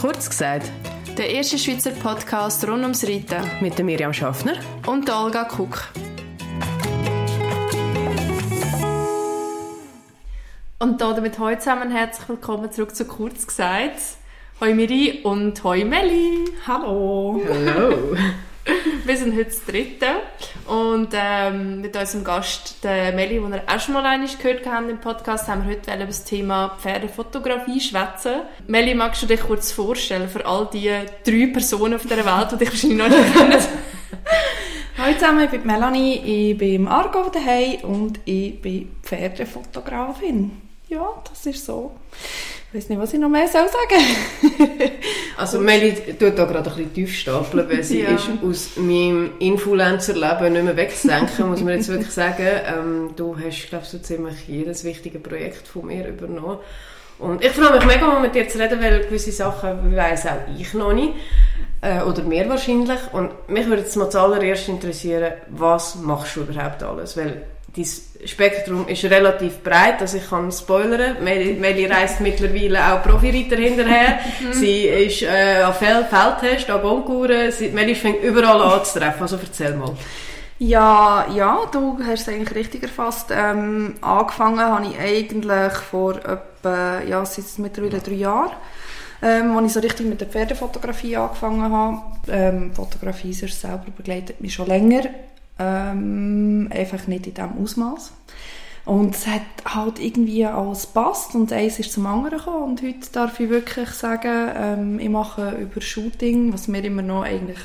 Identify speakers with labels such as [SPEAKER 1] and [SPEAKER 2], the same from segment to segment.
[SPEAKER 1] Kurz gesagt,
[SPEAKER 2] der erste Schweizer Podcast rund ums Reiten
[SPEAKER 1] mit der Miriam Schaffner
[SPEAKER 2] und der Olga Kuck. Und damit heute zusammen herzlich willkommen zurück zu Kurz gesagt. Hoi Miri und hoi Melli.
[SPEAKER 1] Hallo. Hallo.
[SPEAKER 2] Wir sind heute das dritte und ähm, mit unserem Gast, der Melli, den ihr auch schon mal einmal gehört habt im Podcast, haben wir heute über das Thema Pferdefotografie schwätzen. Melli, magst du dich kurz vorstellen für all die drei Personen auf dieser Welt, die dich wahrscheinlich noch nicht kennen?
[SPEAKER 3] Hallo zusammen, ich bin Melanie, ich bin im Argo daheim und ich bin Pferdefotografin. Ja, das ist so. Ich weiß nicht, was ich noch mehr soll sagen
[SPEAKER 1] Also Meli tut da gerade ein bisschen tief stapeln, weil sie ja. ist aus meinem Influencer-Leben nicht mehr wegzudenken, muss man jetzt wirklich sagen. Ähm, du hast, glaube ich, so ziemlich jedes wichtige Projekt von mir übernommen. Und ich freue mich mega, mit dir zu reden, weil gewisse Sachen weiss auch ich noch nicht. Äh, oder mehr wahrscheinlich. Und mich würde jetzt mal zuallererst interessieren, was machst du überhaupt alles? Weil dein Spektrum ist relativ breit, also ich kann spoilern. Meli, Meli reist mittlerweile auch Profireiter hinterher. Sie ist äh, an Feld, Feldtest, an Gonkuren. Meli fängt überall anzutreffen, also erzähl mal.
[SPEAKER 3] Ja, ja, du hast es eigentlich richtig erfasst. Ähm, angefangen habe ich eigentlich vor etwa, ja, seit mittlerweile drei Jahren, ähm, als ich so richtig mit der Pferdefotografie angefangen habe. Ähm, Fotografie selber begleitet mich schon länger. Ähm, einfach nicht in diesem Ausmaß. Und es hat halt irgendwie alles passt und eins ist zum anderen gekommen. Und heute darf ich wirklich sagen, ähm, ich mache über Shooting, was mir immer noch eigentlich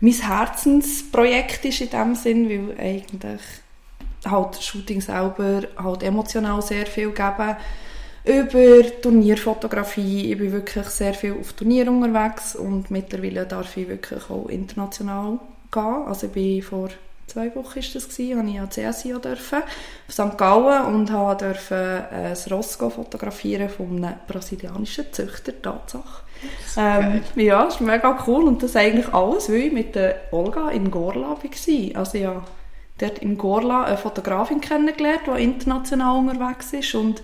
[SPEAKER 3] mein Herzensprojekt ist in dem Sinn, weil eigentlich halt Shooting selber halt emotional sehr viel geben. Über Turnierfotografie, ich bin wirklich sehr viel auf Turnier unterwegs und mittlerweile darf ich wirklich auch international gehen. Also ich bin vor zwei Wochen ist das gewesen, habe ich an CSIO dürfen, auf St. Gallen und habe dürfen äh, ein Ross fotografieren von einem brasilianischen Züchter, Tatsache. Ähm, ja, das ist mega cool und das ist eigentlich alles, weil ich mit der Olga in Gorla war. Also ja, dort in Gorla eine Fotografin kennengelernt, die international unterwegs ist und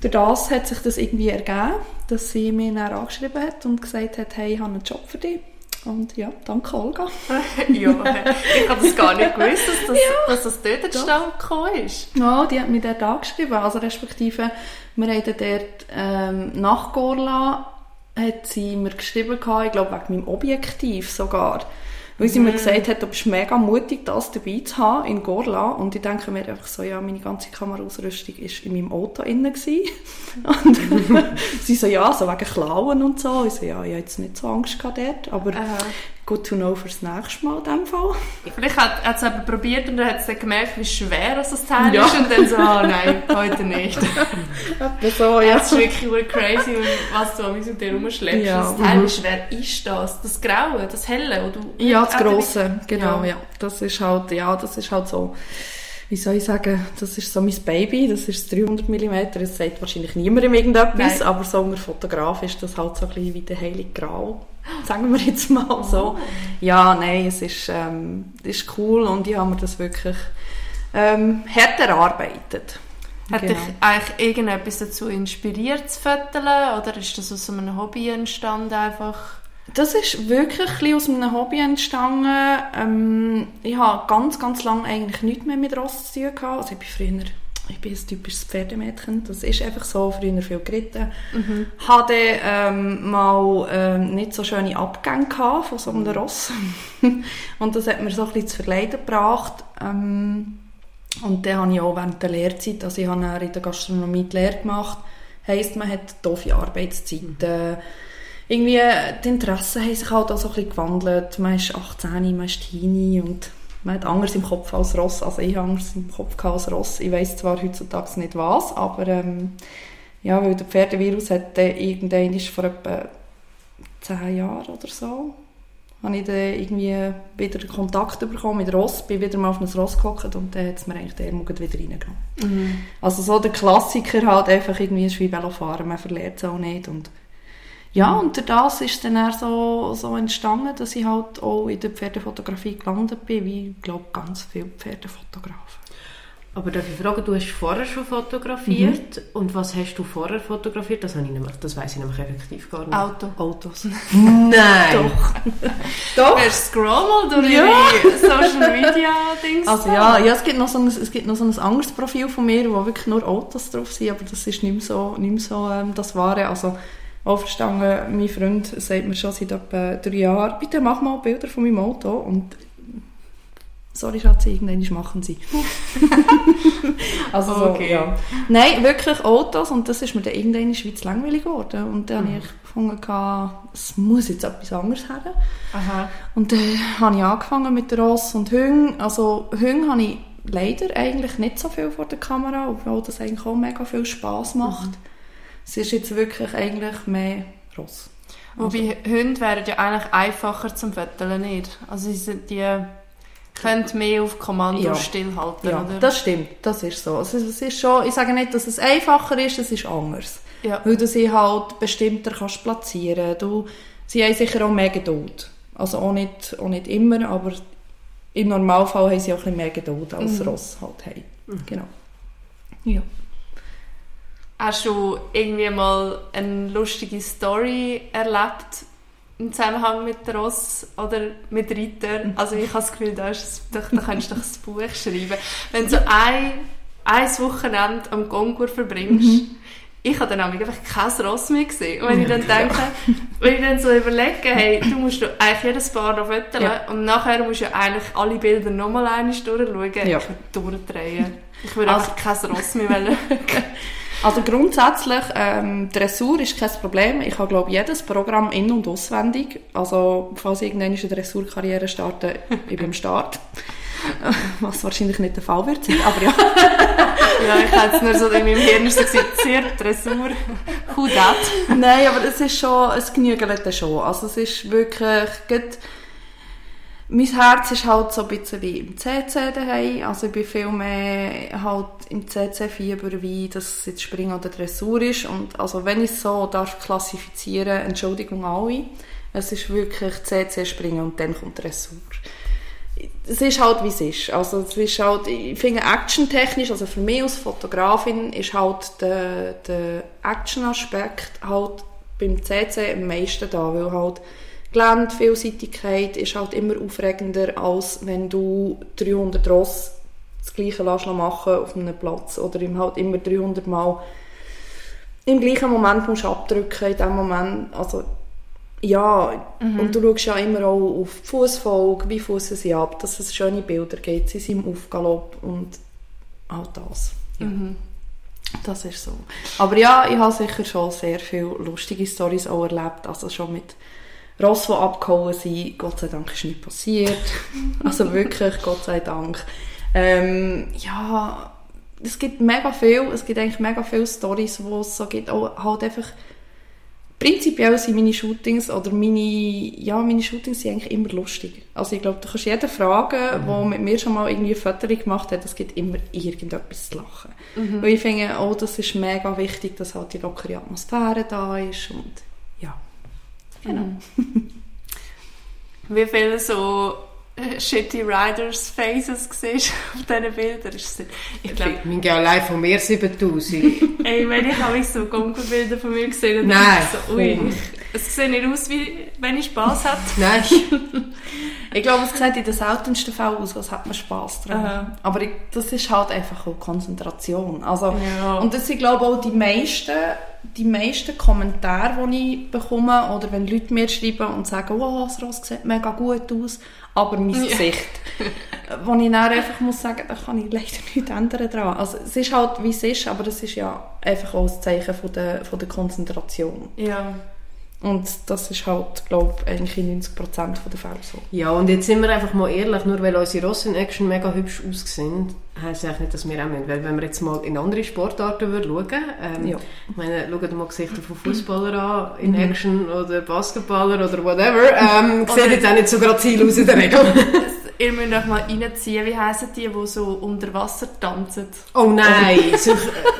[SPEAKER 3] durch das hat sich das irgendwie ergeben, dass sie mich dann angeschrieben hat und gesagt hat, hey, ich habe einen Job für dich und ja, danke Olga.
[SPEAKER 2] ja, ich habe das gar nicht gewusst, dass das, ja, dass das dort zustande gekommen ist.
[SPEAKER 3] Ja, die hat mich dort angeschrieben. Also respektive, wir haben dort ähm, nach Gorla hat sie mir geschrieben, ich glaube wegen meinem Objektiv sogar. Weil sie mm. mir gesagt hat, du bist mega mutig, das dabei zu haben in Gorla. Und ich denke mir einfach so, ja, meine ganze Kameraausrüstung war in meinem Auto innen. und sie so, ja, so wegen Klauen und so. Ich so, ja, ich habe jetzt nicht so Angst gehabt dort. Aber Aha good to know fürs nächste Mal in dem Fall.
[SPEAKER 2] Vielleicht hat, hat es eben probiert und dann hat es dann gemerkt, wie schwer das Teil ja. ist und dann so, oh nein, heute nicht. so, ja. Das ist wirklich crazy, was du mit dir rumschleppst. Ja. Das Teil, mhm. wie schwer ist das? Das Graue, das Helle? Du
[SPEAKER 3] ja, das Grosse, genau, ja. ja. Das ist halt, ja, das ist halt so wie soll ich sagen, das ist so mein Baby, das ist 300 mm, das sagt wahrscheinlich niemandem irgendetwas, Nein. aber so ein Fotograf ist das halt so ein bisschen wie der heilige Grau, sagen wir jetzt mal so. Ja, nein, es ist, ähm, ist cool und ich habe mir das wirklich ähm, hart erarbeitet.
[SPEAKER 2] Hat genau. dich eigentlich irgendetwas dazu inspiriert zu fotografieren oder ist das aus einem Hobby entstanden einfach?
[SPEAKER 3] Das ist wirklich ein aus einem Hobby entstanden. Ähm, ich habe ganz, ganz lange eigentlich nichts mehr mit Ross zu tun gehabt. Also ich bin früher ich bin ein typisches Pferdemädchen, das ist einfach so, früher viel geritten. Mhm. Hatte ähm, mal ähm, nicht so schöne Abgänge von so einem mhm. Ross. und das hat mir so ein bisschen zu verleiden gebracht. Ähm, und dann habe ich auch während der Lehrzeit, also ich habe in der Gastronomie die Lehre gemacht, heisst, man hat doofe Arbeitszeiten. Mhm irgendwie die Interessen haben sich halt auch so ein bisschen gewandelt. Man ist 18, man ist Teenie und man hat anders im Kopf als Ross. Also ich habe anders im Kopf als Ross. Ich weiß zwar heutzutage nicht was, aber ähm, ja, weil der Pferdevirus hat dann irgendwann vor etwa 10 Jahren oder so habe ich dann irgendwie wieder Kontakt bekommen mit Ross, bin wieder mal auf ein Ross gehockt und dann hat es mir eigentlich der Ärmel wieder reingenommen. Mhm. Also so der Klassiker halt einfach irgendwie ist wie Velofahren, man verliert es auch nicht und ja, und das ist dann auch so, so entstanden, dass ich halt auch in der Pferdefotografie gelandet bin, wie, ich glaube, ganz viele Pferdefotografen.
[SPEAKER 1] Aber darf ich fragen, du hast vorher schon fotografiert mhm. und was hast du vorher fotografiert? Das, habe ich nämlich, das weiss ich nämlich effektiv gar nicht.
[SPEAKER 2] Auto.
[SPEAKER 3] Autos.
[SPEAKER 1] Nein!
[SPEAKER 3] Doch.
[SPEAKER 2] Doch. Wer scroll mal durch ja. Social Media Dings.
[SPEAKER 3] Also ja, ja es, gibt noch so ein, es gibt noch so ein anderes Profil von mir, wo wirklich nur Autos drauf sind, aber das ist nicht mehr so, nicht mehr so ähm, das Wahre. Also auch verstanden, mein Freund sagt mir schon seit etwa drei Jahren, bitte mach mal Bilder von meinem Auto und Sorry, Schatz, irgendwann machen sie. also okay. so, ja. Nein, wirklich Autos und das ist mir dann irgendwann in der Schweiz langweilig geworden. Und dann mhm. habe ich gefunden, es muss jetzt etwas anderes haben. Aha. Und dann habe ich angefangen mit Ross und Hüng. Also Hüng habe ich leider eigentlich nicht so viel vor der Kamera, obwohl das eigentlich auch mega viel Spass macht. Mhm. Es ist jetzt wirklich eigentlich mehr Ross.
[SPEAKER 2] Wobei also. Hunde wären ja eigentlich einfacher zum Föteln nicht. Also die könnt mehr auf Kommando ja. stillhalten,
[SPEAKER 3] ja,
[SPEAKER 2] oder?
[SPEAKER 3] das stimmt, das ist so. Also es ist schon, ich sage nicht, dass es einfacher ist, es ist anders. Ja. Weil du sie halt bestimmter kannst platzieren. Du, sie haben sicher auch mehr Geduld. Also auch nicht, auch nicht immer, aber im Normalfall haben sie auch ein bisschen mehr Geduld als mhm. Ross halt haben. Mhm. Genau. Ja.
[SPEAKER 2] Hast du irgendwie mal eine lustige Story erlebt im Zusammenhang mit Ross oder mit Ritter. Also ich habe das Gefühl, da, ist, da, da kannst du doch ein Buch schreiben. Wenn du so ein, ein Wochenende am Kongur verbringst, mhm. ich habe dann einfach kein Ross mehr gesehen. Und wenn ich dann denke, wenn ich dann so überlege, hey, du musst eigentlich jedes Paar noch fotografieren ja. und nachher musst du ja eigentlich alle Bilder nochmal einmal durchschauen, ja. ich würde durchdrehen. Ich würde also, einfach kein Ross mehr wollen.
[SPEAKER 3] Also grundsätzlich, ähm, Dressur ist kein Problem. Ich habe, glaube jedes Programm in- und auswendig. Also, falls ich irgendwann eine Dressurkarriere starte, ich bin am Start. Was wahrscheinlich nicht der Fall wird sein, aber ja.
[SPEAKER 2] ja, ich habe es nur so in meinem Hirn so gesagt, sehr Dressur, who that?
[SPEAKER 3] Nein, aber es ist schon, es genügt schon. Also es ist wirklich, gut, mein Herz ist halt so ein bisschen wie im CC daheim. Also ich bin viel mehr halt im CC-Fieber, wie das jetzt Springen oder Dressur ist. Und also wenn ich es so darf klassifizieren, Entschuldigung alle, es ist wirklich CC Springen und dann kommt Dressur. Es ist halt, wie es ist. Also es ist halt, ich finde actiontechnisch, also für mich als Fotografin ist halt der, der Action-Aspekt halt beim CC am meisten da, weil halt Gelände, Vielseitigkeit ist halt immer aufregender, als wenn du 300 Ross das Gleiche machen auf einem Platz oder ihm halt immer 300 Mal im gleichen Moment musst du abdrücken, in dem Moment, also ja, mhm. und du schaust ja immer auch auf die Fußfolge, wie fußen sie ab, dass es schöne Bilder gibt, sie sind im Aufgalopp und all das. Ja. Mhm. Das ist so. Aber ja, ich habe sicher schon sehr viele lustige Stories auch erlebt, also schon mit Ross, die abgehauen sind, Gott sei Dank ist nichts passiert. also wirklich, Gott sei Dank. Ähm, ja, es gibt mega viel, es gibt eigentlich mega viele Stories, wo es so gibt, auch halt einfach prinzipiell sind meine Shootings oder meine, ja, meine Shootings sind eigentlich immer lustig. Also ich glaube, du kannst jeden fragen, mhm. der mit mir schon mal irgendwie Fotos gemacht hat, es gibt immer irgendetwas zu lachen. Mhm. Weil ich finde, oh, das ist mega wichtig, dass halt die lockere Atmosphäre da ist und
[SPEAKER 2] Genau. Wie viele so äh, Shitty Riders Faces siehst auf diesen Bildern?
[SPEAKER 1] Ich glaube, ich meine allein von mir 7000.
[SPEAKER 2] Ey, wenn ich habe so Gonkelbilder von mir gesehen
[SPEAKER 1] dann Nein,
[SPEAKER 2] so, ui, es sieht nicht aus, wie wenn ich Spass hätte.
[SPEAKER 1] Nein.
[SPEAKER 3] ich glaube, es sieht in den seltensten Fällen aus, als hat man Spass dran. Aha. Aber ich, das ist halt einfach auch Konzentration. Also, ja. Und das sind, glaube ich, auch die meisten die meisten Kommentare, die ich bekomme, oder wenn Leute mir schreiben und sagen, oh, das Ross sieht mega gut aus, aber mein ja. Gesicht, wo ich dann einfach muss sagen, da kann ich leider nichts ändern dran. Also es ist halt, wie es ist, aber das ist ja einfach auch ein Zeichen von der, von der Konzentration.
[SPEAKER 2] Ja.
[SPEAKER 3] Und das ist halt, glaube ich, eigentlich in 90% der Fälle so.
[SPEAKER 1] Ja, und jetzt sind wir einfach mal ehrlich, nur weil unsere Ross in Action mega hübsch aussehen, heisst eigentlich nicht, dass wir auch müssen. Weil wenn wir jetzt mal in andere Sportarten würden schauen ähm, ja. ich meine, schaut mal Gesichter von Fußballern an, in mhm. Action, oder Basketballer oder whatever, ähm, sieht jetzt auch nicht so gerade Ziel aus in der Regel.
[SPEAKER 2] ihr müsst euch mal reinziehen, wie heissen die, die so unter Wasser tanzen?
[SPEAKER 1] Oh nein,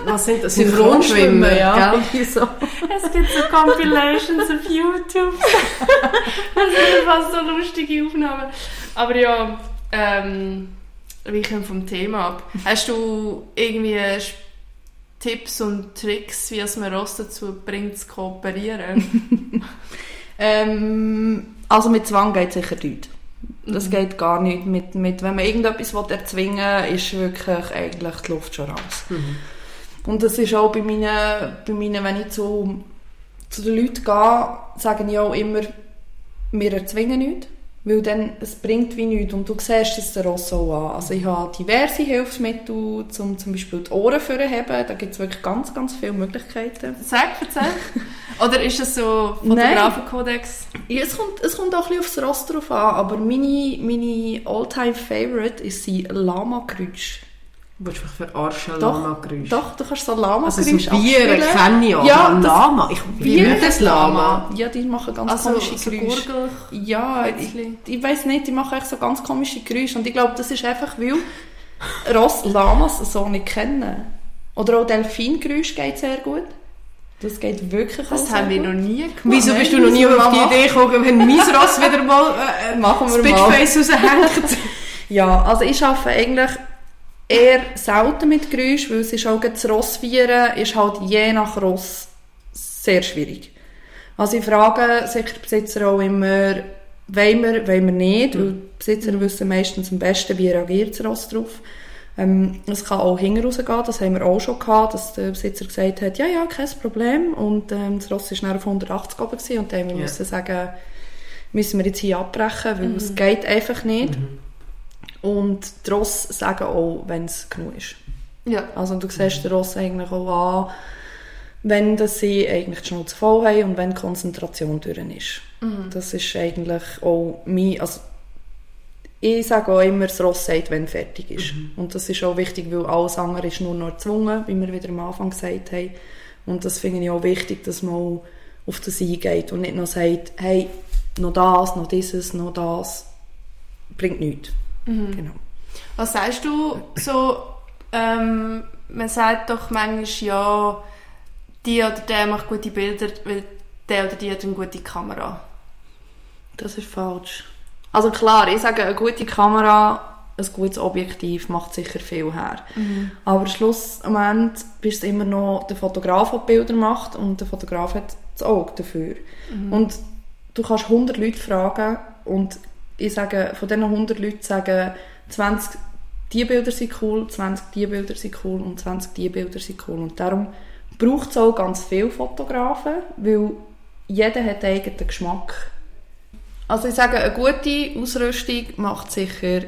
[SPEAKER 1] was sind das? Synchronschwimmen, ja.
[SPEAKER 2] So. Es gibt so Compilations auf YouTube. das sind fast so lustige Aufnahmen. Aber ja, ähm, weichen vom Thema ab. Hast du irgendwie Tipps und Tricks, wie es man Ross dazu bringt, zu kooperieren?
[SPEAKER 3] ähm, also mit Zwang geht sicher nicht. Das mhm. geht gar nicht. Mit, mit, wenn man irgendetwas erzwingen will, ist wirklich eigentlich die Luft schon raus. Mhm. Und das ist auch bei meinen, bei meinen wenn ich zu, zu den Leuten gehe, sagen ich auch immer, wir erzwingen nichts. Weil dann, es bringt wie nichts. Und du siehst es der Rosso an. Also ich habe diverse Hilfsmittel, um zum Beispiel die Ohren zu heben. Da gibt es wirklich ganz, ganz viele Möglichkeiten.
[SPEAKER 2] Sag, erzähl. Oder ist das so Fotografenkodex?
[SPEAKER 3] Ja, es, kommt, es kommt auch ein bisschen aufs Ross drauf an. Aber meine, meine all-time favorite ist die Lama-Krütsch.
[SPEAKER 1] Willst du mich verarschen, Lama-Geräusch?
[SPEAKER 3] Doch, du kannst so Lama-Geräusch
[SPEAKER 1] Also so Bier kenne ich auch, ja, Lama. Ich, wird das Lama?
[SPEAKER 3] Ja, die machen ganz
[SPEAKER 2] also,
[SPEAKER 3] komische
[SPEAKER 2] so
[SPEAKER 3] Geräusche. Ja, ich, ich weiß nicht, die machen echt so ganz komische Geräusche. Und ich glaube, das ist einfach, weil Ross Lamas so nicht kennen. Oder auch Delfingeräusch geht sehr gut. Das geht wirklich
[SPEAKER 2] Das haben wir noch nie gemacht.
[SPEAKER 1] Wieso bist du noch nie auf die Idee gekommen, wenn mein Ross wieder mal äh, Machen wir das Bitchface raushängt?
[SPEAKER 3] ja, also ich arbeite eigentlich eher selten mit Geräusch, weil es ist auch das Rossvieren ist halt je nach Ross sehr schwierig. Also ich frage sicher die Besitzer auch immer, wollen wir, wollen wir nicht, weil die Besitzer wissen meistens am besten, wie reagiert das Ross drauf. Ähm, es kann auch hinten rausgehen, das haben wir auch schon gehabt, dass der Besitzer gesagt hat, ja, ja, kein Problem. Und ähm, das Ross war auf 180 oben gewesen, und dann haben wir yeah. müssen sagen, müssen wir jetzt hier abbrechen, weil mhm. es geht einfach nicht. Mhm. Und die Ross sagen auch, wenn es genug ist. Ja. Also du siehst den Ross eigentlich auch an, wenn das sie eigentlich die Schnauze voll haben und wenn die Konzentration durch ist. Mhm. Das ist eigentlich auch mein, also ich sage auch immer, das Ross sagt, wenn fertig ist. Mhm. Und das ist auch wichtig, weil alles andere ist nur noch erzwungen, wie wir wieder am Anfang gesagt haben. Und das finde ich auch wichtig, dass man auf das eingeht und nicht noch sagt, hey, noch das, noch dieses, noch das, bringt nichts.
[SPEAKER 2] Mhm. Genau. Was sagst du so, ähm, man sagt doch manchmal, ja, die oder der macht gute Bilder, weil der oder die hat eine gute Kamera.
[SPEAKER 3] Das ist falsch. Also klar, ich sage, eine gute Kamera, ein gutes Objektiv macht sicher viel her. Mhm. Aber schlussendlich bist du immer noch der Fotograf, der Bilder macht und der Fotograf hat das Auge dafür. Mhm. Und du kannst 100 Leute fragen und ich sage, von diesen 100 Leuten sagen 20 die Bilder sind cool, 20 die Bilder sind cool und 20 die Bilder sind cool. Und darum braucht es auch ganz viele Fotografen, weil jeder hat einen eigenen Geschmack. Also ich sage, eine gute Ausrüstung macht sicher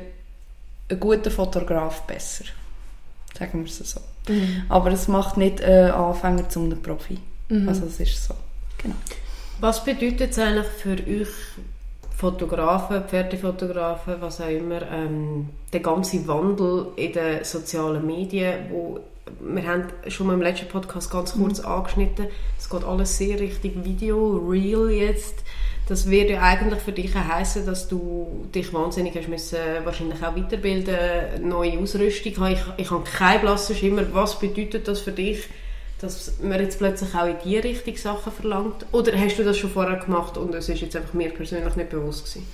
[SPEAKER 3] einen guten Fotograf besser. Sagen wir es so. Mhm. Aber es macht nicht einen Anfänger zum Profi. Mhm. Also es ist so. Genau.
[SPEAKER 1] Was bedeutet es eigentlich für euch Fotografen, Pferdefotografen, was auch immer, ähm, der ganze Wandel in den sozialen Medien, wo wir haben schon mal im letzten Podcast ganz mhm. kurz mhm. angeschnitten, es geht alles sehr Richtung Video, Real jetzt. Das würde ja eigentlich für dich heißen, dass du dich wahnsinnig hast müssen, wahrscheinlich auch weiterbilden, neue Ausrüstung haben. Ich, ich habe keinen blassen Schimmer. Was bedeutet das für dich? Dass man jetzt plötzlich auch in die Richtung Sachen verlangt? Oder hast du das schon vorher gemacht und es ist jetzt einfach mir persönlich nicht bewusst gewesen?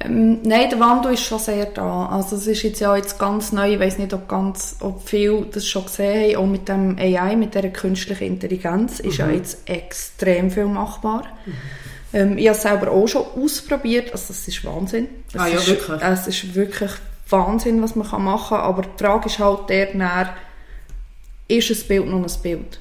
[SPEAKER 3] Ähm, nein, der Wandel ist schon sehr da. Also es ist jetzt ja jetzt ganz neu, ich weiß nicht, ob ganz, ob viele das schon gesehen haben, auch mit dem AI, mit der künstlichen Intelligenz ist mhm. ja jetzt extrem viel machbar. Mhm. Ähm, ich habe es selber auch schon ausprobiert, also das ist Wahnsinn. Das
[SPEAKER 1] ah ja,
[SPEAKER 3] ist,
[SPEAKER 1] wirklich?
[SPEAKER 3] Es ist wirklich Wahnsinn, was man machen kann, aber die Frage ist halt der, ist ein Bild noch ein Bild?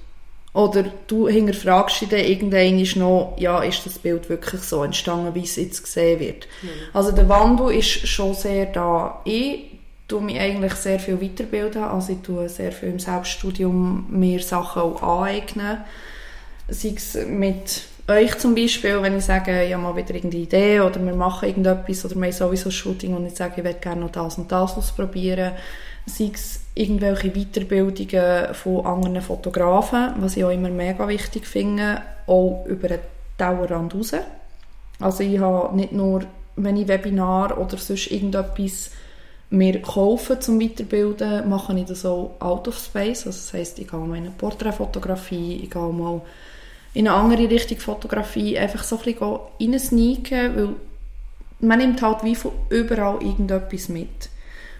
[SPEAKER 3] Oder du hinterfragst dich dann irgendwann noch, ja, ist das Bild wirklich so entstanden, wie es jetzt gesehen wird? Mhm. Also der Wandel ist schon sehr da. Ich tue mich eigentlich sehr viel weiterbilden, also ich tue sehr viel im Selbststudium mir Sachen auch aneignen. Sei es mit euch zum Beispiel, wenn ich sage, ich habe mal wieder irgendeine Idee oder wir machen irgendetwas oder wir haben sowieso ein Shooting und ich sage, ich würde gerne noch das und das ausprobieren. Sei es irgendwelche Weiterbildungen von anderen Fotografen, was ich auch immer mega wichtig finde, auch über den Dauerrand raus. Also ich habe nicht nur, wenn ich Webinar oder sonst irgendetwas mir kaufe zum Weiterbilden, mache ich das auch out of space. Also das heisst, ich gehe mal in eine Porträtfotografie, ich gehe mal in eine andere Richtung Fotografie, einfach so ein bisschen reinsneaken, weil man nimmt halt wie von überall irgendetwas mit.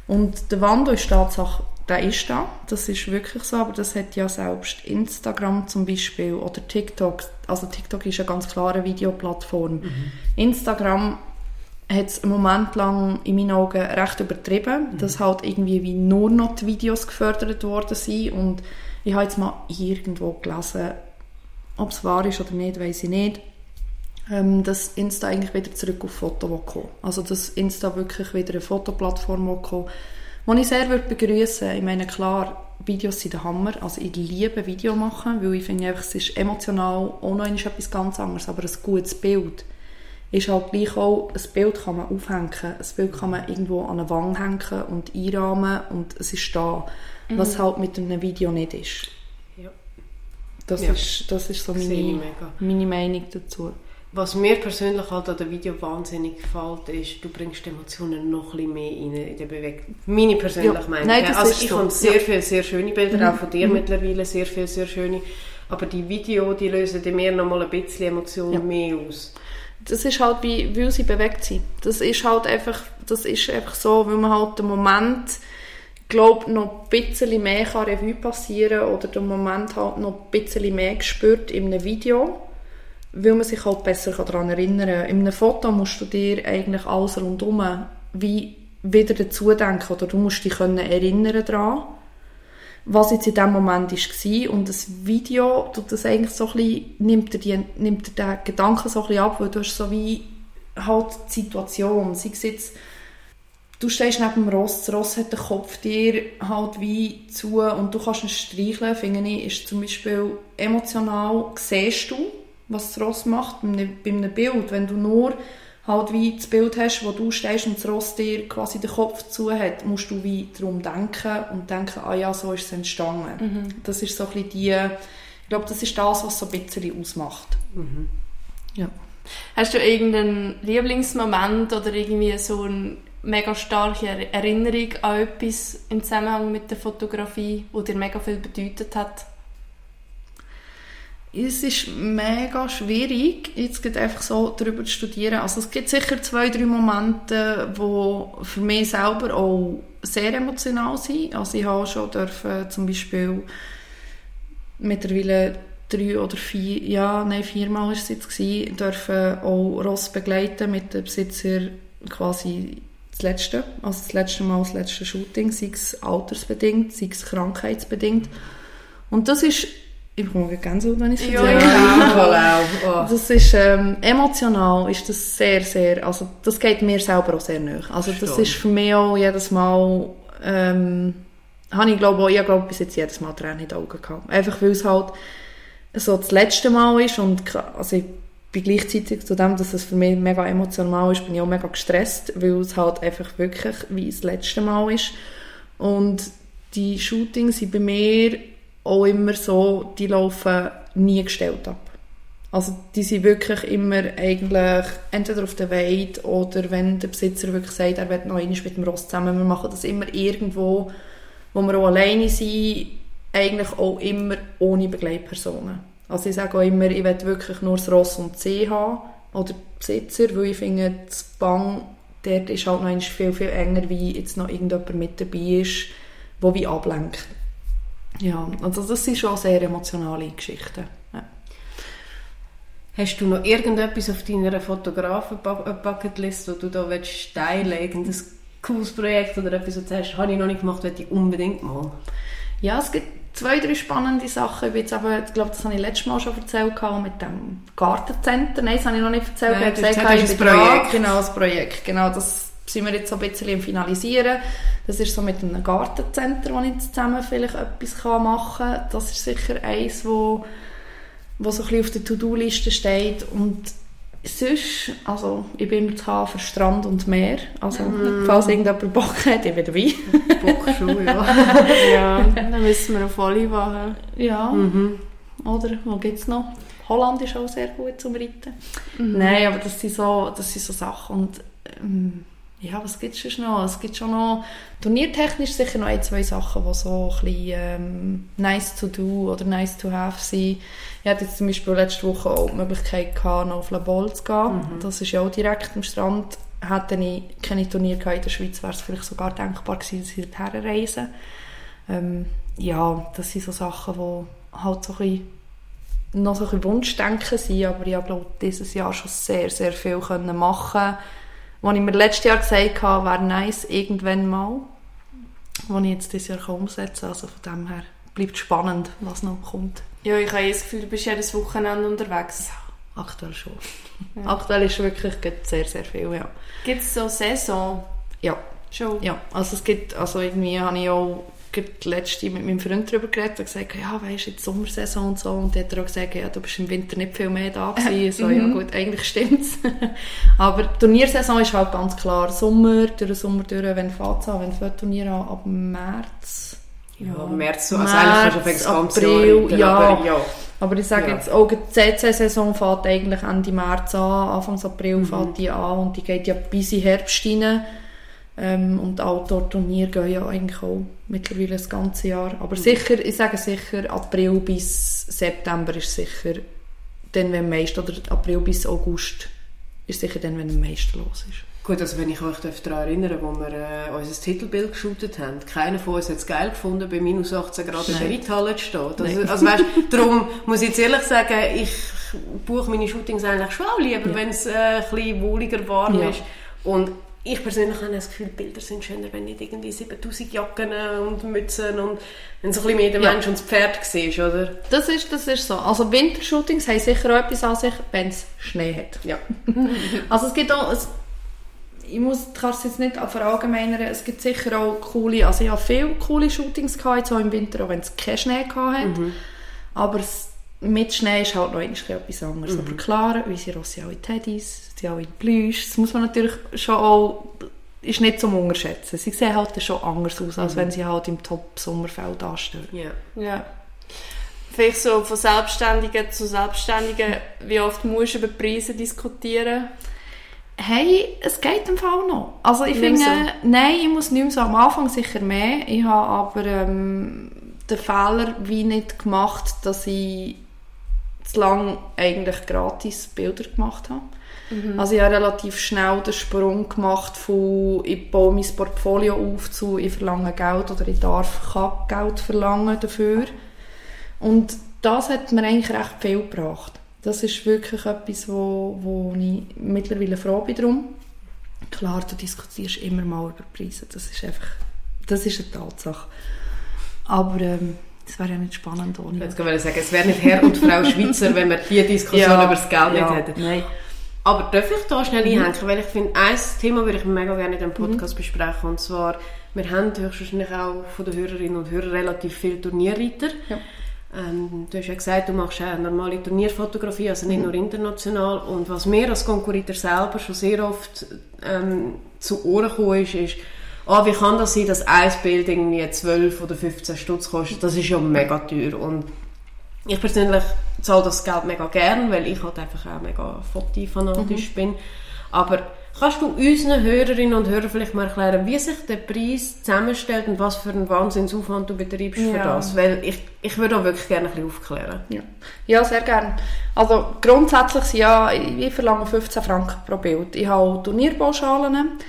[SPEAKER 3] Und der Wandel ist Tatsache, der ist da, das ist wirklich so, aber das hat ja selbst Instagram zum Beispiel oder TikTok, also TikTok ist eine ganz klare Videoplattform. Mhm. Instagram hat es einen Moment lang in meinen Augen recht übertrieben, mhm. dass halt irgendwie wie nur noch die Videos gefördert worden sind und ich habe jetzt mal irgendwo gelesen, ob es wahr ist oder nicht, weiß ich nicht, ähm, dass Insta eigentlich wieder zurück auf Foto kommen Also dass Insta wirklich wieder eine Fotoplattform kommen die ich sehr würde begrüßen. Ich meine, klar, Videos sind der Hammer. Also ich liebe Video machen, weil ich finde einfach, es ist emotional auch noch etwas ganz anderes, aber ein gutes Bild ist halt gleich auch, ein Bild kann man aufhängen, ein Bild kann man irgendwo an eine Wand hängen und einrahmen und es ist da, mhm. was halt mit einem Video nicht ist. Das, ja. Ist, das ist so meine, meine Meinung dazu.
[SPEAKER 1] Was mir persönlich halt an dem Video wahnsinnig gefällt, ist, du bringst die Emotionen noch ein mehr rein in die Bewegung. Meine persönliche ja. Meinung. Nein, also ich habe sehr ja. viele sehr schöne Bilder, mhm. auch von dir mhm. mittlerweile sehr viele sehr schöne. Aber die Video, die lösen in mir noch mal ein bisschen Emotionen ja. mehr aus.
[SPEAKER 3] Das ist halt wie, weil sie bewegt sind. Das ist halt einfach, das ist einfach so, weil man halt den Moment, glaube noch ein bisschen mehr kann Revue passieren oder den Moment halt noch ein bisschen mehr spürt in einem Video weil man sich halt besser daran erinnern kann. In einem Foto musst du dir eigentlich alles rundherum wie wieder dazu denken oder du musst dich können erinnern daran, was jetzt in dem Moment war. Und das Video tut das eigentlich so ein bisschen, nimmt dir, die, nimmt dir den Gedanken so ein bisschen ab, weil du hast so wie halt die Situation, sei es jetzt, du stehst neben dem Ross, das Ross hat den Kopf dir halt wie zu und du kannst ihn streicheln, finde ich, ist zum Beispiel emotional, siehst du, was das Ross macht bei einem, Bild. Wenn du nur halt wie das Bild hast, wo du stehst und das Ross dir quasi den Kopf zu hat, musst du wie darum denken und denken, ah ja, so ist es entstanden. Mhm. Das ist so ein bisschen die, ich glaube, das ist das, was so ein bisschen ausmacht. Mhm.
[SPEAKER 2] Ja. Hast du irgendeinen Lieblingsmoment oder irgendwie so eine mega starke Erinnerung an etwas im Zusammenhang mit der Fotografie, wo dir mega viel bedeutet hat?
[SPEAKER 3] es ist mega schwierig, jetzt einfach so darüber zu studieren. Also es gibt sicher zwei, drei Momente, die für mich selber auch sehr emotional sind. Also ich habe schon dürfen, zum Beispiel mittlerweile drei oder vier, ja, nein, viermal war es jetzt gewesen, dürfen auch Ross begleiten mit dem Besitzer quasi das letzte, also das letzte Mal, das letzte Shooting, sei es altersbedingt, sei es krankheitsbedingt. Und das ist ich bekomme Gänsehaut, wenn ich es
[SPEAKER 1] ja, ja.
[SPEAKER 3] oh. Das ist, ähm, emotional ist das sehr, sehr, also das geht mir selber auch sehr nahe. Also das ist für mich auch jedes Mal, ähm, habe ich glaube auch, ich glaube bis jetzt jedes Mal Tränen in den Augen gehabt. Einfach weil es halt so das letzte Mal ist und also ich bin gleichzeitig zu dem, dass es für mich mega emotional ist, bin ich auch mega gestresst, weil es halt einfach wirklich wie das letzte Mal ist. Und die Shootings sind bei mir auch immer so, die laufen nie gestellt ab. Also die sind wirklich immer eigentlich entweder auf der Weide oder wenn der Besitzer wirklich sagt, er will noch einmal mit dem Ross zusammen, wir machen das immer irgendwo, wo wir auch alleine sind, eigentlich auch immer ohne Begleitpersonen. Also ich sage auch immer, ich will wirklich nur das Ross und C haben oder Besitzer, weil ich finde, das Bang, dort ist halt noch viel, viel enger, wie jetzt noch irgendjemand mit dabei ist, der wie ablenkt. Ja, also das sind schon sehr emotionale Geschichten. Ja.
[SPEAKER 1] Hast du noch irgendetwas auf deiner Fotografen-Bucketlist, wo du da willst teilen irgendein cooles Projekt oder etwas, was du sagst, habe ich noch nicht gemacht, möchte ich unbedingt mal?
[SPEAKER 3] Ja, es gibt zwei, drei spannende Sachen. Ich, aber, ich glaube, das habe ich letztes Mal schon erzählt mit dem Gartencenter. Nein, das habe ich noch nicht erzählt. Nein,
[SPEAKER 1] ich habe gesagt, das Projekt.
[SPEAKER 3] Genau, das Projekt. Genau, das sind wir jetzt so ein bisschen im Finalisieren. Das ist so mit einem Gartencenter, wo ich jetzt zusammen vielleicht etwas machen kann. Das ist sicher eins, wo, wo so ein bisschen auf der To-Do-Liste steht. Und sonst, also ich bin immer zu für Strand und Meer. Also mm. falls irgendjemand Bock hat, ich bin dabei.
[SPEAKER 1] Bock schon, ja.
[SPEAKER 2] ja, dann müssen wir auf Volley machen.
[SPEAKER 3] Ja. Mhm. Oder, wo gibt es noch? Holland ist auch sehr gut zum Reiten. Mhm. Nein, aber das sind so, das sind so Sachen. Und ähm, ja, was gibt es noch? Es gibt schon noch turniertechnisch sicher noch ein, zwei Sachen, die so ein bisschen ähm, nice to do oder nice to have sind. Ich hatte jetzt zum Beispiel letzte Woche auch die Möglichkeit gehabt, noch auf La Bolle zu gehen. Mhm. Das ist ja auch direkt am Strand. hätte ich keine Turniere in der Schweiz, wäre es vielleicht sogar denkbar gewesen, dass ich dorthin reise. Ähm, ja, das sind so Sachen, die halt so ein bisschen, noch so ein bisschen Wunschdenken sind, aber ich habe dieses Jahr schon sehr, sehr viel können machen Was ich mir letztes Jahr gesagt habe, wäre nice, irgendwann mal, was ich jetzt dieses Jahr umsetzen kann. Also von dem her bleibt spannend, was noch kommt.
[SPEAKER 2] Ja, ich habe das Gefühl, du bist jedes Wochenende unterwegs.
[SPEAKER 3] Ja, aktuell schon. Ja. Aktuell ist wirklich sehr, sehr viel, ja.
[SPEAKER 2] Gibt es so Saison?
[SPEAKER 3] Ja.
[SPEAKER 2] Schon?
[SPEAKER 3] Ja, also es gibt, also irgendwie habe ich auch letzte mit meinem Freund darüber geredet und gesagt, ja, weißt du, jetzt Sommersaison und so. Und der hat auch gesagt, ja, du bist im Winter nicht viel mehr da gewesen. so, ja mhm. gut, eigentlich stimmt's. Aber die Turniersaison ist halt ganz klar Sommer, durch den Sommer durch, wenn fährt an, wenn fängt Turnier an, ab März.
[SPEAKER 1] Ja, März, so, also eigentlich
[SPEAKER 3] kannst du April, ja. Aber, ja. Aber ich sage ja. jetzt, auch die CC-Saison fängt eigentlich Ende März an, Anfang April mhm. fängt die an und die geht ja bis in Herbst rein. Ähm, und Outdoor-Turnier gehen ja eigentlich auch mittlerweile das ganze Jahr. Aber mhm. sicher, ich sage sicher, April bis September ist sicher dann, wenn meist, oder April bis August ist sicher dann, wenn am meisten los ist.
[SPEAKER 1] Gut, also wenn ich euch daran erinnere, wo wir äh, unser Titelbild geshootet haben, keiner von uns hat es geil gefunden, bei minus 18 Grad in der Reithalle zu stehen. Also, also weißt, darum muss ich jetzt ehrlich sagen, ich buche meine Shootings eigentlich schon auch lieber, ja. wenn es äh, ein bisschen wohliger warm ja. ist. Und ich persönlich habe das Gefühl, Bilder sind schöner, wenn nicht irgendwie 7000 Jacken und Mützen und wenn so ein bisschen mehr der ja. Mensch und das Pferd siehst, oder?
[SPEAKER 3] Das ist, das ist so. Also Wintershootings haben sicher auch etwas an sich, wenn es Schnee hat.
[SPEAKER 1] Ja.
[SPEAKER 3] also es gibt auch, es, ich muss, kann es jetzt nicht verallgemeinern, es gibt sicher auch coole, also ich habe viele coole Shootings gehabt, so im Winter, auch wenn es keinen Schnee gehabt mhm. aber es, mit Schnee ist halt noch etwas anderes. Mhm. Aber klar, unsere Rosse sind alle Teddys, sie sind alle Plüsch, das muss man natürlich schon auch, ist nicht zum Unterschätzen. Sie sehen halt schon anders aus, als mhm. wenn sie halt im Top-Sommerfeld anstehen.
[SPEAKER 2] Ja. ja. Vielleicht so von Selbstständigen zu Selbstständigen, wie oft musst du über Preise diskutieren?
[SPEAKER 3] Hey, es geht im Fall noch. Also ich finde, so. nein, ich muss nicht mehr so am Anfang sicher mehr. Ich habe aber ähm, den Fehler wie nicht gemacht, dass ich zu lange eigentlich gratis Bilder gemacht habe. Mhm. Also ich habe relativ schnell den Sprung gemacht von ich baue mein Portfolio auf zu ich verlange Geld oder ich darf Geld verlangen dafür. Und das hat mir eigentlich recht viel gebracht. Das ist wirklich etwas, wo, wo ich mittlerweile froh bin drum. Klar, du diskutierst immer mal über Preise, das ist einfach, das ist eine Tatsache. Aber ähm, das wäre ja nicht spannend ohne.
[SPEAKER 1] Jetzt kann man sagen, es wäre nicht Herr und Frau Schweizer, wenn wir diese Diskussion ja, über das Geld ja, nicht hätten.
[SPEAKER 3] Nein.
[SPEAKER 1] Aber darf ich da schnell mhm. einhängen? Weil ich finde, ein Thema würde ich mega gerne in diesem Podcast mhm. besprechen. Und zwar, wir haben höchstwahrscheinlich auch von den Hörerinnen und Hörern relativ viele Turnierreiter. Ja. Ähm, du hast ja gesagt, du machst auch normale Turnierfotografie, also nicht nur international. Und was mir als Konkurrenter selber schon sehr oft ähm, zu Ohren gekommen ist, ist, oh, wie kann das sein, dass ein Bild irgendwie 12 oder 15 Stutz kostet? Das ist ja mega teuer. Und ich persönlich zahle das Geld mega gern, weil ich halt einfach auch mega fotofanatisch mhm. bin. Aber Kannst du unseren Hörerinnen und Hörern vielleicht mal erklären, wie sich der Preis zusammenstellt und was für einen Wahnsinnsaufwand du betreibst ja. für das? Weil ich, ich würde auch wirklich gerne ein bisschen aufklären.
[SPEAKER 3] Ja, ja sehr gerne. Also grundsätzlich ja, ich verlange 15 Franken pro Bild. Ich habe Turnierpauschalen.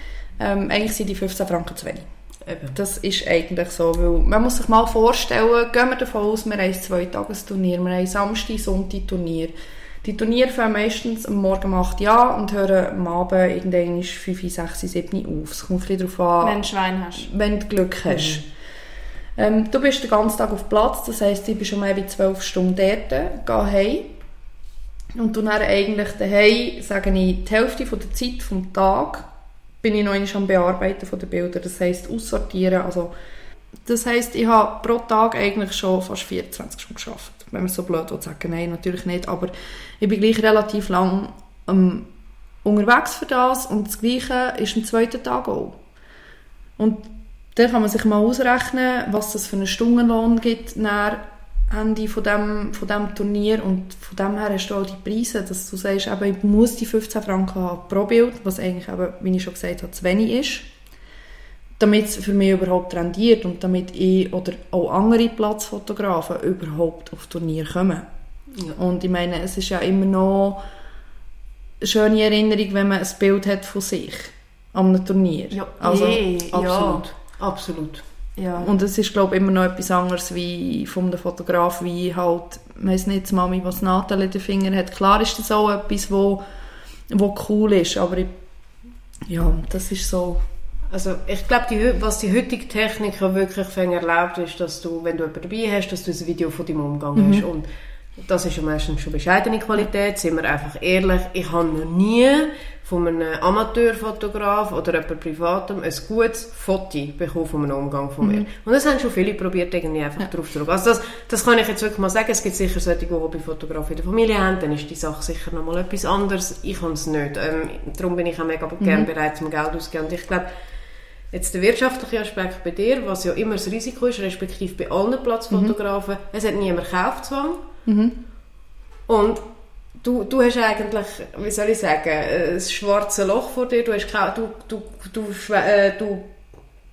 [SPEAKER 3] Ähm, eigentlich sind die 15 Franken zu wenig. Eben. Das ist eigentlich so, weil man muss sich mal vorstellen, gehen wir davon aus, wir haben ein Zweitagesturnier, wir haben Samstag, Sonntag Turnier. Die Turniere fangen meistens am Morgen um 8 Uhr an und hören am Abend irgendwann 5, 6, 7 Uhr auf. Es kommt ein darauf an.
[SPEAKER 2] Wenn du Schwein hast.
[SPEAKER 3] Wenn du Glück hast. Mhm. Ähm, du bist den ganzen Tag auf Platz, das heisst, du bist schon mehr wie 12 Stunden dort, geh heim. Und dann eigentlich daheim, sage ich, die Hälfte von der Zeit vom Tag bin ich noch am Bearbeiten der Bilder. Das heisst, aussortieren, also das heisst, ich habe pro Tag eigentlich schon fast 24 Stunden gearbeitet wenn man so blöd will sagen. Nein, natürlich nicht. Aber ich bin gleich relativ lang ähm, unterwegs für das und das Gleiche ist am zweiten Tag auch. Und dann kann man sich mal ausrechnen, was das für einen Stundenlohn gibt nach Ende von dem, von dem Turnier und von dem her hast du auch die Preise, dass du sagst, eben, ich muss die 15 Franken haben pro Bild, was eigentlich eben, wie ich schon gesagt habe, zu wenig ist damit es für mich überhaupt rendiert und damit ich oder auch andere Platzfotografen überhaupt auf Turnier kommen. Ja. Und ich meine, es ist ja immer noch eine schöne Erinnerung, wenn man ein Bild hat von sich. an einem Turnier.
[SPEAKER 2] Ja,
[SPEAKER 3] also,
[SPEAKER 2] je,
[SPEAKER 1] Absolut.
[SPEAKER 2] Ja.
[SPEAKER 1] Absolut.
[SPEAKER 2] Ja.
[SPEAKER 3] Und es ist, glaube ich, immer noch etwas anderes wie von einem Fotograf, wie halt, weiss nicht, Mami, was Nadel in den Fingern hat. Klar ist das auch etwas, wo, wo cool ist, aber ich, ja, das ist so...
[SPEAKER 1] Also ich glaube, die, was die heutige Technik ja wirklich erlaubt ist, dass du, wenn du jemanden dabei hast, dass du ein Video von deinem Umgang
[SPEAKER 3] Mhm.
[SPEAKER 1] hast. Und das ist ja meistens schon bescheidene Qualität, sind wir einfach ehrlich. Ich habe noch nie von einem Amateurfotograf oder jemand Privatem ein gutes Foto bekommen von einem Umgang von
[SPEAKER 3] Mhm.
[SPEAKER 1] mir. Und das haben schon viele probiert, irgendwie einfach drauf zu schauen. Also das, das kann ich jetzt wirklich mal sagen. Es gibt sicher solche, die Hobbyfotografen in der Familie haben, dann ist die Sache sicher noch mal etwas anderes. Ich habe es nicht. Ähm, darum bin ich auch mega
[SPEAKER 3] Mhm.
[SPEAKER 1] gerne bereit, zum Geld auszugeben. Und ich glaube, Jetzt der wirtschaftliche Aspekt bei dir, was ja immer das Risiko ist, respektive bei allen Platzfotografen, es hat niemand Kaufzwang. Und du, du hast eigentlich, wie soll ich sagen, ein schwarzes Loch vor dir, du, hast, kau- du, du, du,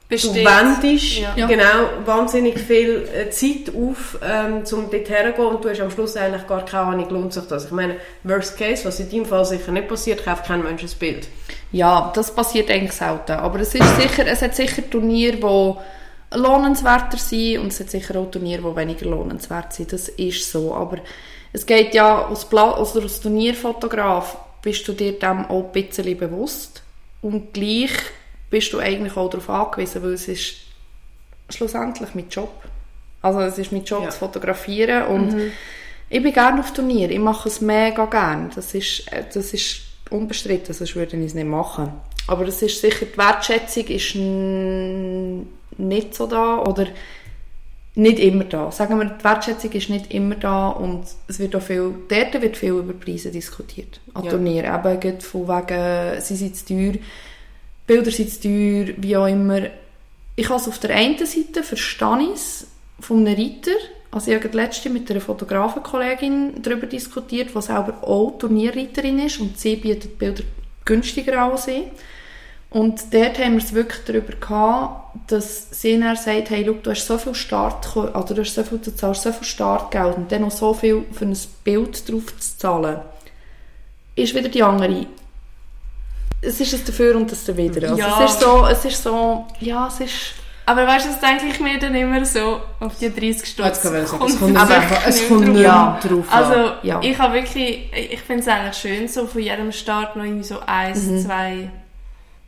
[SPEAKER 1] äh, du
[SPEAKER 2] Besteht.
[SPEAKER 1] wendest
[SPEAKER 2] Ja.
[SPEAKER 1] Genau wahnsinnig viel äh, Zeit auf, ähm, um dort herzugehen und du hast am Schluss eigentlich gar keine Ahnung, lohnt sich das. Ich meine, worst case, was in deinem Fall sicher nicht passiert, kauft kein Mensch ein Bild.
[SPEAKER 3] Ja, das passiert eigentlich selten. Aber es, ist sicher, es hat sicher Turniere, die lohnenswerter sind und es hat sicher auch Turniere, die weniger lohnenswert sind. Das ist so. Aber es geht ja, als, Pla also als Turnierfotograf bist du dir dem auch ein bisschen bewusst und gleich bist du eigentlich auch darauf angewiesen, weil es ist schlussendlich mein Job. Also es ist mein Job
[SPEAKER 1] Ja.
[SPEAKER 3] zu fotografieren und ich bin gerne auf Turnier. Ich mache es mega gerne. Das ist, äh, das ist unbestritten, sonst würde ich es nicht machen. Aber es ist sicher, die Wertschätzung ist nicht so da oder nicht immer da. Sagen wir, die Wertschätzung ist nicht immer da und es wird auch viel, dort wird viel über Preise diskutiert. An
[SPEAKER 1] Ja.
[SPEAKER 3] Turnieren. Eben von wegen, sie sind zu teuer, Bilder sind zu teuer, wie auch immer. Ich habe es auf der einen Seite, verstehe von einem Reiter. Also ich habe letzte mit einer Fotografenkollegin darüber diskutiert, die selber auch Turnierreiterin ist und sie bietet Bilder günstiger an als ich. Und dort haben wir es wirklich darüber gehabt, dass sie dann sagt, hey, schau, du hast so viel Start, also du hast so viel, du zahlst so viel Startgeld und dann noch so viel für ein Bild drauf zu zahlen, ist wieder die andere. Es ist das dafür und das dawider. Also
[SPEAKER 2] Ja.
[SPEAKER 3] es ist so, es ist so, ja, es ist...
[SPEAKER 2] Aber weißt du, das denke ich mir dann immer so auf die 30 Stutz.
[SPEAKER 1] Jetzt kann man sagen,
[SPEAKER 2] kommt
[SPEAKER 1] es kommt, es
[SPEAKER 2] nicht
[SPEAKER 1] kommt
[SPEAKER 2] drauf
[SPEAKER 1] nicht
[SPEAKER 3] Ja.
[SPEAKER 1] drauf an.
[SPEAKER 2] Also,
[SPEAKER 3] Ja.
[SPEAKER 2] ich habe wirklich, ich finde es eigentlich schön, so von jedem Start noch irgendwie so eins,
[SPEAKER 3] Mhm.
[SPEAKER 2] zwei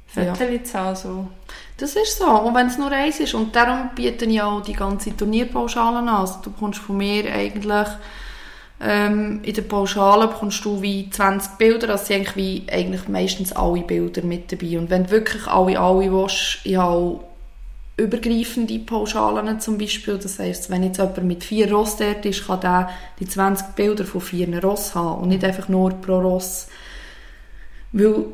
[SPEAKER 2] Viertel zu haben. So.
[SPEAKER 3] Das ist so. Und wenn es nur eins ist. Und darum bieten ja auch die ganze Turnierpauschalen an. Also du bekommst von mir eigentlich ähm, in der Pauschale bekommst du wie 20 Bilder. Das sind eigentlich, wie, eigentlich meistens alle Bilder mit dabei. Und wenn du wirklich alle, alle willst, ich habe übergreifende Pauschalen zum Beispiel. Das heisst, wenn jetzt jemand mit vier Ross dort ist, kann der die 20 Bilder von vier Ross haben und nicht einfach nur pro Ross. Weil,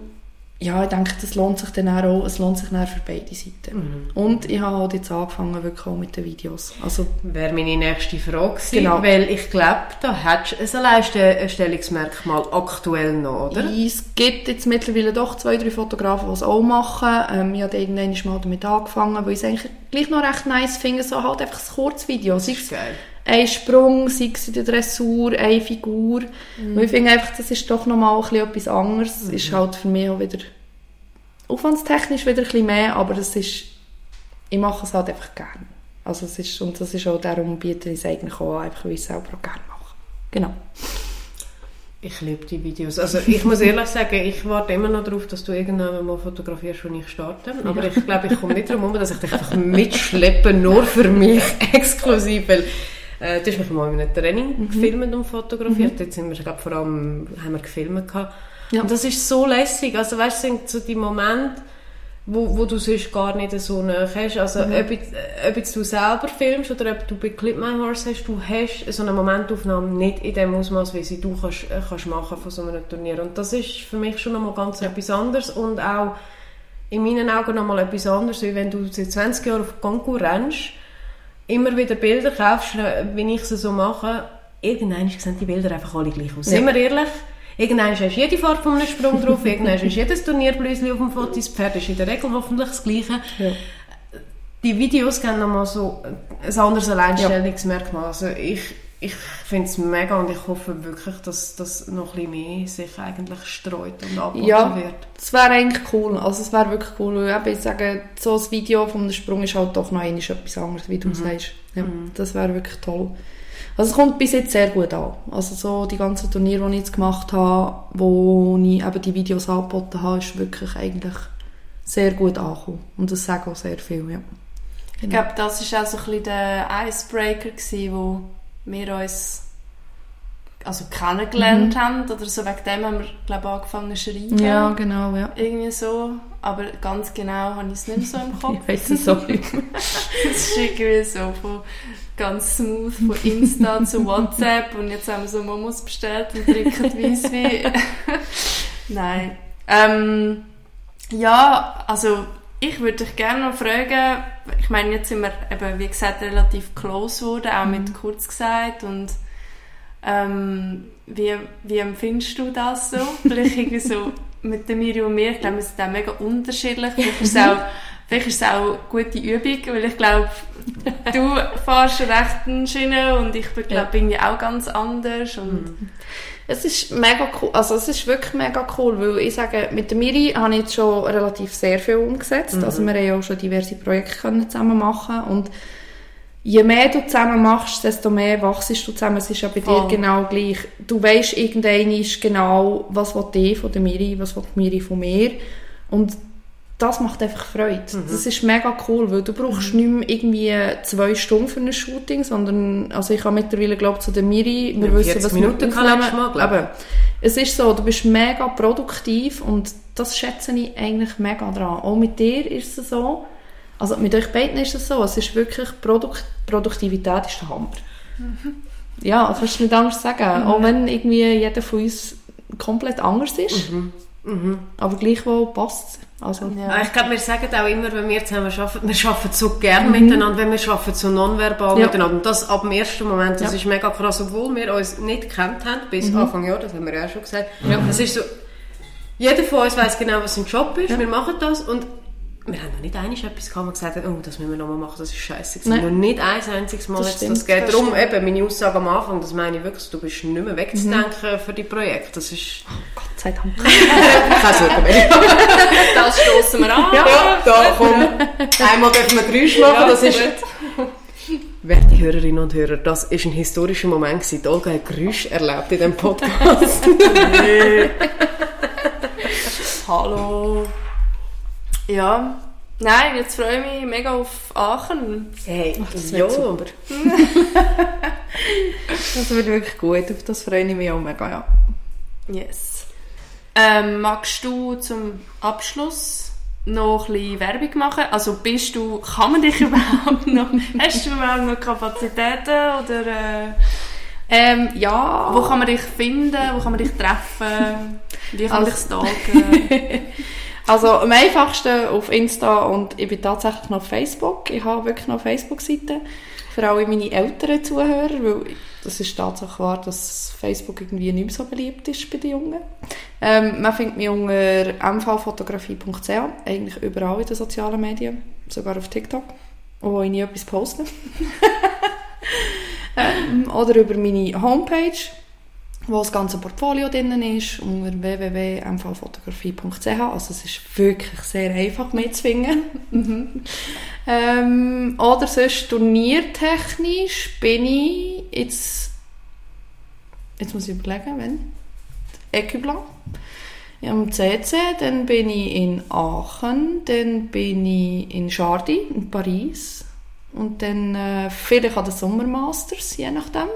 [SPEAKER 3] ja, ich denke, das lohnt sich dann auch, es lohnt sich dann für beide Seiten.
[SPEAKER 1] Mhm.
[SPEAKER 3] Und ich habe halt jetzt angefangen wirklich auch mit den Videos. Also,
[SPEAKER 1] wäre meine nächste Frage gewesen,
[SPEAKER 3] Genau.
[SPEAKER 1] weil ich glaube, da hättest du ein Alleinstellungsmerkmal aktuell noch, oder?
[SPEAKER 3] es gibt jetzt mittlerweile doch zwei, drei Fotografen, die es auch machen. Ähm, ich habe irgendwann mal damit angefangen, weil ich es eigentlich gleich noch recht nice finde, so halt einfach ein Kurzvideo. Sei es
[SPEAKER 1] Geil.
[SPEAKER 3] Ein Sprung, sei es in der Dressur, eine Figur. Weil ich finde einfach, das ist doch nochmal etwas anderes. Es ist halt für mich auch wieder aufwandstechnisch wieder ein bisschen mehr, aber es ist, ich mache es halt einfach gerne. Also es ist, und das ist auch, darum biete ich es eigentlich auch einfach weil ich es selber auch gerne mache. Genau.
[SPEAKER 1] Ich liebe die Videos. Also ich muss ehrlich sagen, ich warte immer noch darauf, dass du irgendwann mal fotografierst, wenn ich starte. Aber ich glaube, ich komme nicht darum herum, dass ich dich einfach mitschleppe, nur für mich exklusiv. Weil, äh, du hast mich mal in einem Training gefilmt und fotografiert. Jetzt sind wir, glaube vor allem, haben wir gefilmt gehabt.
[SPEAKER 3] Ja.
[SPEAKER 1] Und das ist so lässig. Also weißt du, sind so die Momente, wo, wo du sonst gar nicht so nah hast. Also ob, jetzt, ob jetzt du selber filmst oder ob du bei Clip My Horse hast, du hast so eine Momentaufnahme nicht in dem Ausmaß, wie sie du kannst, äh, kannst machen von so einem Turnier. Und das ist für mich schon nochmal ganz etwas anderes und auch in meinen Augen nochmal etwas anderes, wie wenn du seit 20 Jahren auf Konkur rennst, immer wieder Bilder kaufst, äh, wie ich sie so mache, irgendwann sehen die Bilder einfach alle gleich aus.
[SPEAKER 3] Ja.
[SPEAKER 1] Sind wir ehrlich? Irgendwann hast du jede Farbe von einem Sprung drauf, irgendwann hast du jedes Turnierblüschen auf dem Foto, das Pferd ist in der Regel hoffentlich das gleiche.
[SPEAKER 3] Ja.
[SPEAKER 1] Die Videos geben nochmal so ein anderes Alleinstellungsmerkmal. Also ich, ich finde es mega und ich hoffe wirklich, dass das noch ein bisschen mehr sich eigentlich streut und angeboten
[SPEAKER 3] Ja.
[SPEAKER 1] wird.
[SPEAKER 3] Das wäre eigentlich cool. Also es wäre wirklich cool. Weil eben, ich sage, so ein Video vom Sprung ist halt doch noch einmal etwas anderes, wie du sagst. Ja, Das wäre wirklich toll. Also es kommt bis jetzt sehr gut an. Also so die ganzen Turniere, die ich jetzt gemacht habe, wo ich eben die Videos angeboten habe, ist wirklich eigentlich sehr gut angekommen. Und das sagen auch sehr viel, ja.
[SPEAKER 2] Ich glaube, das war auch so ein bisschen der Icebreaker, gewesen, wo wir uns also kennengelernt haben. Oder so wegen dem haben wir, glaube ich, angefangen zu schreiben.
[SPEAKER 3] Ja, genau, ja.
[SPEAKER 2] Irgendwie so. Aber ganz genau habe ich es nicht so im Kopf.
[SPEAKER 3] Ich weiß es auch nicht.
[SPEAKER 2] Es ist irgendwie so von ganz smooth von Insta zu WhatsApp und jetzt haben wir so Momos bestellt und trinken Weisswein. Nein. Ähm, ja, also ich würde dich gerne noch fragen, ich meine, jetzt sind wir eben, wie gesagt, relativ close geworden, auch mit kurz gesagt und ähm, wie, wie empfindest du das so? Vielleicht irgendwie so mit der Miri und mir, ich glaube, wir sind auch mega unterschiedlich. Vielleicht ist es auch, vielleicht ist es auch eine gute Übung, weil ich glaube, du fährst recht eine Schiene und ich bin, glaube irgendwie auch ganz anders. Und
[SPEAKER 3] Es ist mega cool, also es ist wirklich mega cool, weil ich sage, mit der Miri habe ich jetzt schon relativ sehr viel umgesetzt. Also wir haben ja auch schon diverse Projekte können zusammen machen und je mehr du zusammen machst, desto mehr wachst du zusammen. Es ist ja bei
[SPEAKER 2] Voll.
[SPEAKER 3] dir genau gleich. Du weißt irgendwann ist genau, was will ich von der Miri, was will die Miri von mir und das macht einfach Freude. Das ist mega cool, weil du brauchst nicht mehr irgendwie zwei Stunden für ein Shooting, sondern also ich habe mittlerweile glaube zu der Miri, wir
[SPEAKER 1] Ja,
[SPEAKER 3] wissen,
[SPEAKER 1] 40
[SPEAKER 3] was
[SPEAKER 1] Minuten
[SPEAKER 3] wir aufnehmen. Aber es ist so, du bist mega produktiv und das schätze ich eigentlich mega dran. Auch mit dir ist es so, also mit euch beiden ist es so, es ist wirklich Produkt, Produktivität ist der Hammer. Ja, das kannst du nicht anders sagen. Auch wenn irgendwie jeder von uns komplett anders ist, aber gleichwohl passt es. Also,
[SPEAKER 2] Ja.
[SPEAKER 1] Ah, Ich glaube, wir sagen auch immer, wenn wir zusammen arbeiten, wir arbeiten so gern miteinander, wenn wir arbeiten so nonverbal
[SPEAKER 3] Mhm. Ja.
[SPEAKER 1] miteinander. Und das ab dem ersten Moment, das
[SPEAKER 3] Ja. Mhm.
[SPEAKER 1] ist mega krass, obwohl wir uns nicht gekannt haben, bis Anfang Jahr, das haben wir ja auch schon gesagt. Es ist so, jeder von uns weiß genau, was sein Job ist, wir machen das und wir haben noch nicht einmal etwas gehabt, wo gesagt haben, oh, das müssen wir nochmal machen, das ist scheiße.
[SPEAKER 3] Nein.
[SPEAKER 1] Noch nicht ein einziges Mal
[SPEAKER 3] Das
[SPEAKER 1] jetzt
[SPEAKER 3] stimmt,
[SPEAKER 1] das geht.
[SPEAKER 3] das
[SPEAKER 1] Darum
[SPEAKER 3] stimmt.
[SPEAKER 1] eben, meine Aussage am Anfang, das meine ich wirklich, du bist nicht mehr wegzudenken für die Projekte. Das ist
[SPEAKER 3] Gott sei Dank.
[SPEAKER 1] keine Sorge mehr.
[SPEAKER 2] Das stoßen wir an.
[SPEAKER 1] Ja, da komm. Einmal dürfen wir Geräusch machen,
[SPEAKER 2] Ja,
[SPEAKER 1] das ist...
[SPEAKER 2] gut.
[SPEAKER 1] Werte Hörerinnen und Hörer, das ist ein historischer Moment gewesen. Die Olga hat Geräusch erlebt in diesem Podcast.
[SPEAKER 2] Hallo. Ja. Nein, jetzt freue ich mich mega auf Aachen.
[SPEAKER 1] hey,
[SPEAKER 3] das
[SPEAKER 1] ja.
[SPEAKER 3] wird super. Das wird wirklich gut, auf das freue ich mich auch mega, ja.
[SPEAKER 2] Yes. Ähm, magst du zum Abschluss noch ein bisschen Werbung machen? Also bist du, kann man dich überhaupt noch, hast du überhaupt noch Kapazitäten oder äh,
[SPEAKER 3] Ähm, ja.
[SPEAKER 2] wo kann man dich finden, wo kann man dich treffen, wie kann man dich
[SPEAKER 3] Also-
[SPEAKER 2] stalken?
[SPEAKER 3] Also am einfachsten auf Insta und ich bin tatsächlich noch auf Facebook. Ich habe wirklich noch eine Facebook-Seite für alle meine älteren Zuhörer, weil das ist tatsächlich wahr, dass Facebook irgendwie nicht mehr so beliebt ist bei den Jungen. Ähm, man findet mich unter mvfotografie.ch, eigentlich überall in den sozialen Medien, sogar auf TikTok, wo ich nie etwas poste. ähm, oder über meine Homepage, wo das ganze Portfolio drin ist, unter www.mvfotografie.ch. Also es ist wirklich sehr einfach mitzufinden. ähm, oder sonst turniertechnisch bin ich jetzt, jetzt muss ich überlegen, wenn, Equiblanc. Am CC, dann bin ich in Aachen, dann bin ich in Chardy, in Paris und dann äh, vielleicht an den Sommermasters, je nachdem.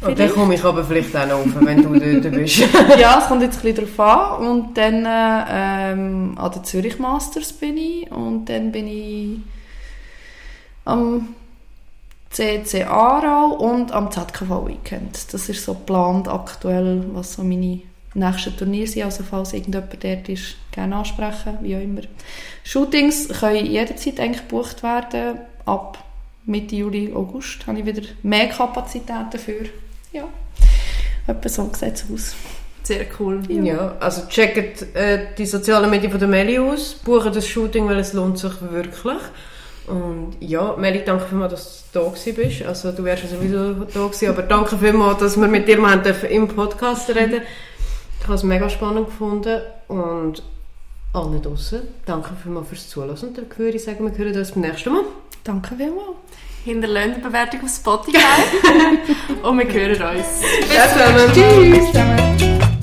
[SPEAKER 1] Und dann komme ich aber vielleicht auch noch rauf, wenn du dort bist.
[SPEAKER 3] ja, es kommt jetzt ein bisschen drauf an. Und dann äh, ähm, an den Zürich Masters bin ich. Und dann bin ich am CC Aarau und am ZKV Weekend. Das ist so geplant aktuell, was so meine nächsten Turniere sind. Also falls irgendjemand dort ist, gerne ansprechen, wie auch immer. Shootings können jederzeit eigentlich gebucht werden. Ab Mitte Juli, August habe ich wieder mehr Kapazität dafür. Ja, etwa so sieht es aus.
[SPEAKER 2] Sehr cool.
[SPEAKER 1] Ja, also checkt äh, die sozialen Medien von der Meli aus, buchen das Shooting, weil es lohnt sich wirklich. Und ja, Meli, danke vielmals, dass du da bist. Also du wärst ja sowieso da gewesen, aber danke vielmals, dass wir mit dir mal im Podcast reden Ich habe es mega spannend gefunden und alle draußen, danke vielmals fürs Zuhören und dann würde ich sagen, wir hören uns beim nächsten Mal.
[SPEAKER 3] Danke vielmals.
[SPEAKER 2] Hinterlasst eine Bewertung auf Spotify und wir hören uns.
[SPEAKER 1] Bis dann. Tschüss.